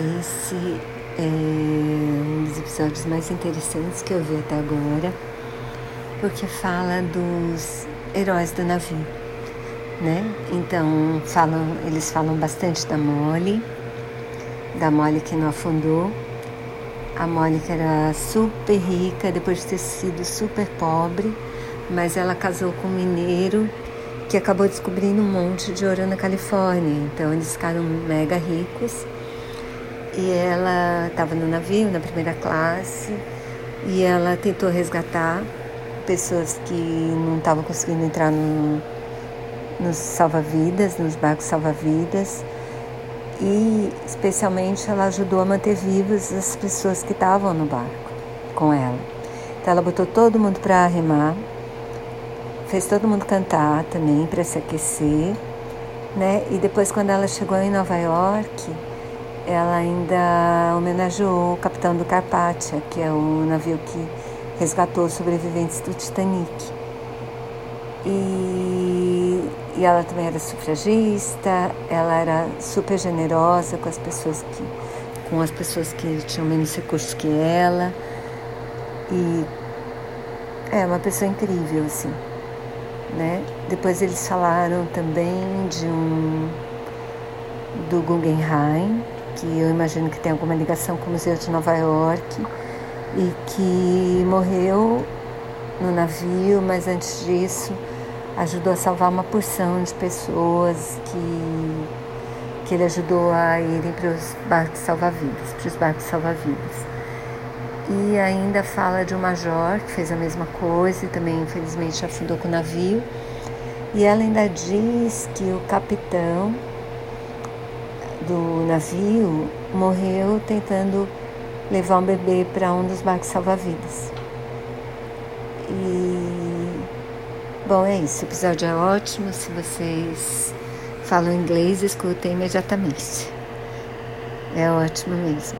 Esse é um dos episódios mais interessantes que eu vi até agora, porque fala dos heróis do navio, né? Então falam, eles falam bastante da Molly, da Molly que não afundou, a Molly que era super rica depois de ter sido super pobre, mas ela casou com um mineiro que acabou descobrindo um monte de ouro na Califórnia. Então eles ficaram mega ricos e ela estava no navio, na primeira classe, e ela tentou resgatar pessoas que não estavam conseguindo entrar no, nos salva-vidas, nos barcos salva-vidas. E especialmente ela ajudou a manter vivas as pessoas que estavam no barco com ela. Então ela botou todo mundo para remar, fez todo mundo cantar também para se aquecer, né? E depois quando ela chegou em Nova York, ela ainda homenageou o capitão do Carpathia, que é o navio que resgatou os sobreviventes do Titanic. E, e ela também era sufragista, ela era super generosa com as pessoas que com as pessoas que tinham menos recursos que ela. E é uma pessoa incrível, assim. Né? Depois eles falaram também de um do Guggenheim, que eu imagino que tem alguma ligação com o Museu de Nova York e que morreu no navio, mas antes disso ajudou a salvar uma porção de pessoas que, que ele ajudou a irem para os barcos salva-vidas, para os barcos salva-vidas. E ainda fala de um major que fez a mesma coisa e também infelizmente afundou com o navio. E ela ainda diz que o capitão do navio morreu tentando levar um bebê para um dos barcos salva-vidas. E bom, é isso. O episódio é ótimo. Se vocês falam inglês, escutem imediatamente. É ótimo mesmo.